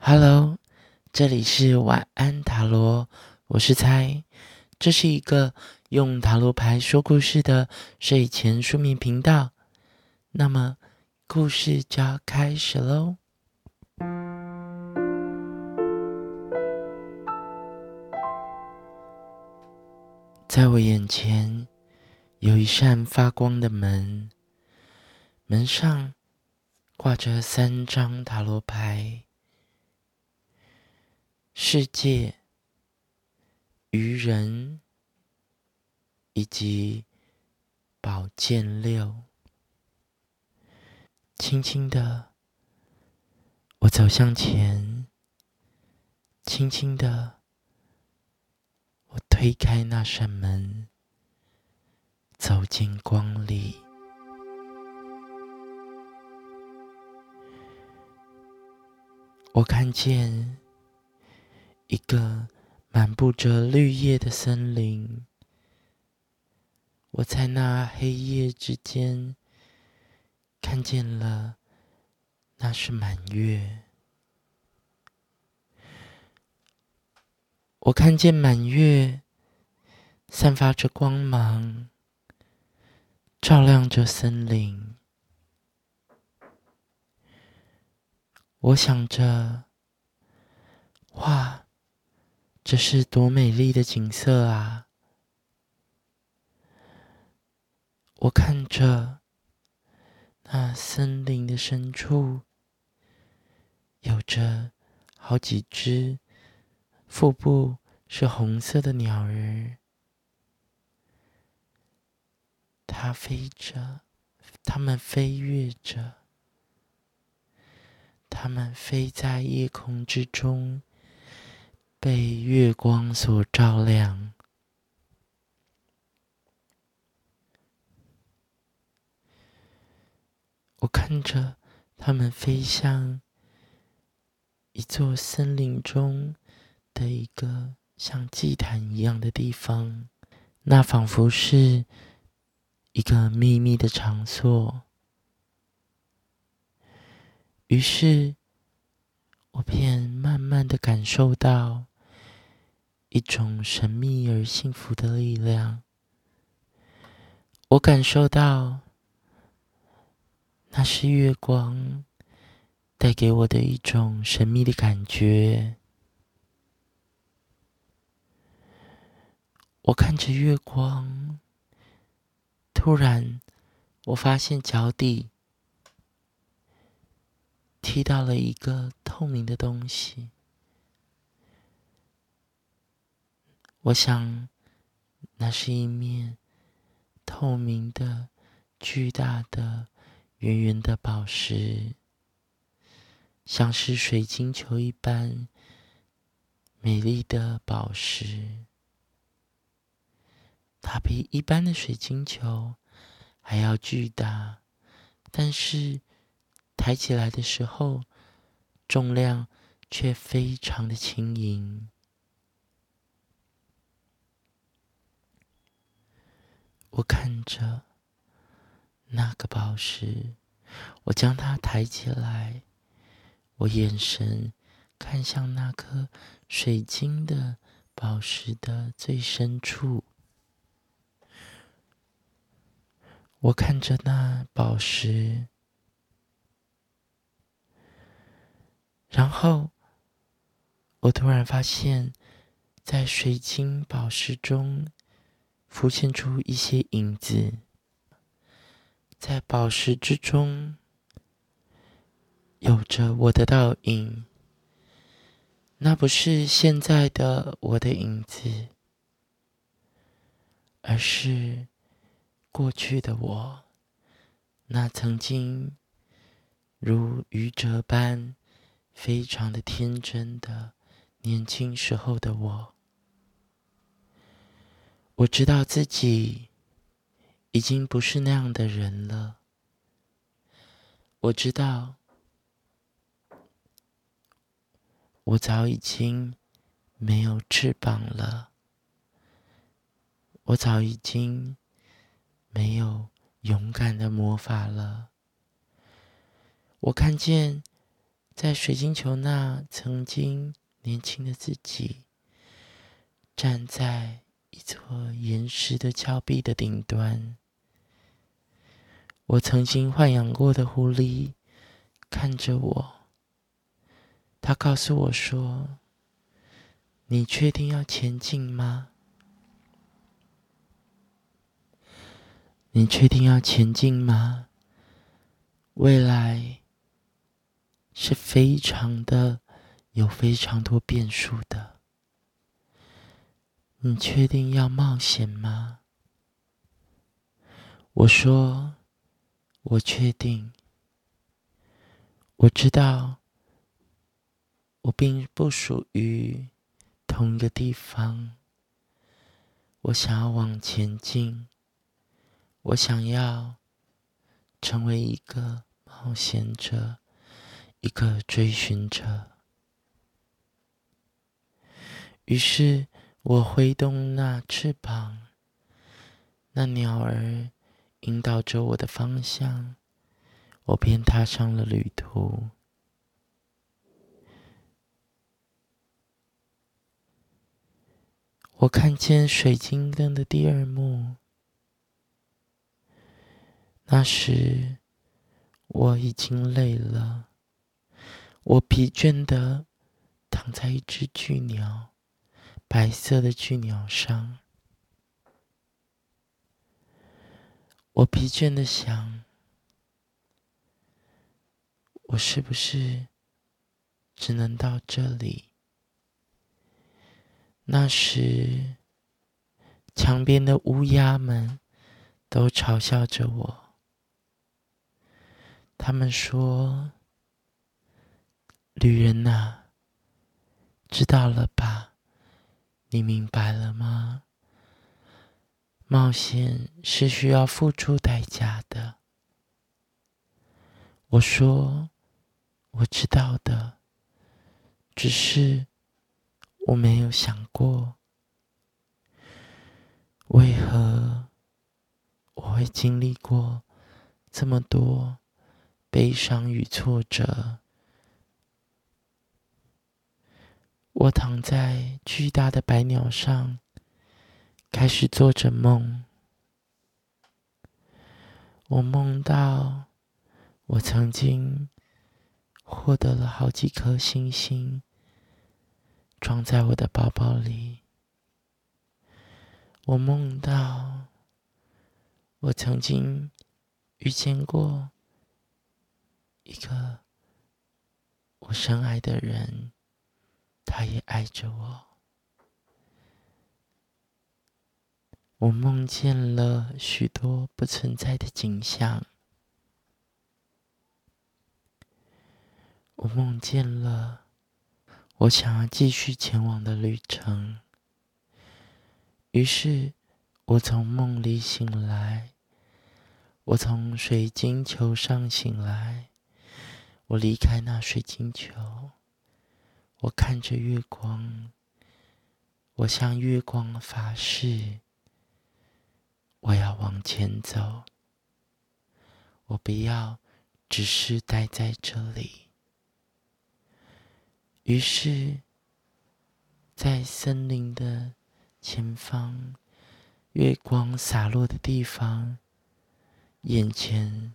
Hello，这里是晚安塔罗，我是猜，这是一个用塔罗牌说故事的睡前书眠频道。那么，故事就要开始喽。在我眼前有一扇发光的门，门上挂着三张塔罗牌。世界、愚人以及宝剑六，轻轻的，我走向前，轻轻的，我推开那扇门，走进光里，我看见。一个满布着绿叶的森林，我在那黑夜之间看见了，那是满月。我看见满月散发着光芒，照亮着森林。我想着，哇！这是多美丽的景色啊！我看着那森林的深处，有着好几只腹部是红色的鸟儿，它飞着，它们飞跃着，它们飞在夜空之中。被月光所照亮，我看着它们飞向一座森林中的一个像祭坛一样的地方，那仿佛是一个秘密的场所。于是，我便慢慢的感受到。一种神秘而幸福的力量，我感受到，那是月光带给我的一种神秘的感觉。我看着月光，突然，我发现脚底踢到了一个透明的东西。我想，那是一面透明的、巨大的、圆圆的宝石，像是水晶球一般美丽的宝石。它比一般的水晶球还要巨大，但是抬起来的时候，重量却非常的轻盈。我看着那个宝石，我将它抬起来，我眼神看向那颗水晶的宝石的最深处，我看着那宝石，然后我突然发现，在水晶宝石中。浮现出一些影子，在宝石之中，有着我的倒影。那不是现在的我的影子，而是过去的我，那曾经如愚者般非常的天真的年轻时候的我。我知道自己已经不是那样的人了。我知道，我早已经没有翅膀了。我早已经没有勇敢的魔法了。我看见，在水晶球那曾经年轻的自己，站在一座岩石的峭壁的顶端。我曾经豢养过的狐狸看着我，他告诉我说：“你确定要前进吗？你确定要前进吗？未来。”是非常的有非常多变数的，你确定要冒险吗？我说，我确定。我知道，我并不属于同一个地方。我想要往前进，我想要成为一个冒险者。一个追寻者，于是我挥动那翅膀，那鸟儿引导着我的方向，我便踏上了旅途。我看见水晶灯的第二幕，那时我已经累了。我疲倦的躺在一只巨鸟，白色的巨鸟上。我疲倦的想：我是不是只能到这里？那时，墙边的乌鸦们都嘲笑着我，他们说。旅人呐，知道了吧？你明白了吗？冒险是需要付出代价的。我说，我知道的，只是我没有想过，为何我会经历过这么多悲伤与挫折。我躺在巨大的白鸟上，开始做着梦。我梦到我曾经获得了好几颗星星，装在我的包包里。我梦到我曾经遇见过一个我深爱的人。他也爱着我。我梦见了许多不存在的景象。我梦见了我想要继续前往的旅程。于是，我从梦里醒来。我从水晶球上醒来。我离开那水晶球。我看着月光，我向月光发誓，我要往前走，我不要只是待在这里。于是，在森林的前方，月光洒落的地方，眼前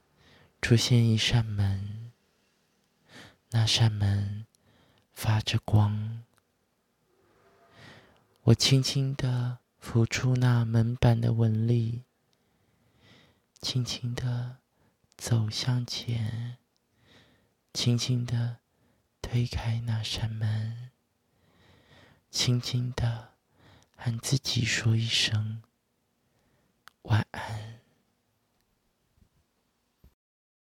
出现一扇门，那扇门。发着光，我轻轻的抚出那门板的纹理，轻轻的走向前，轻轻的推开那扇门，轻轻的和自己说一声晚安。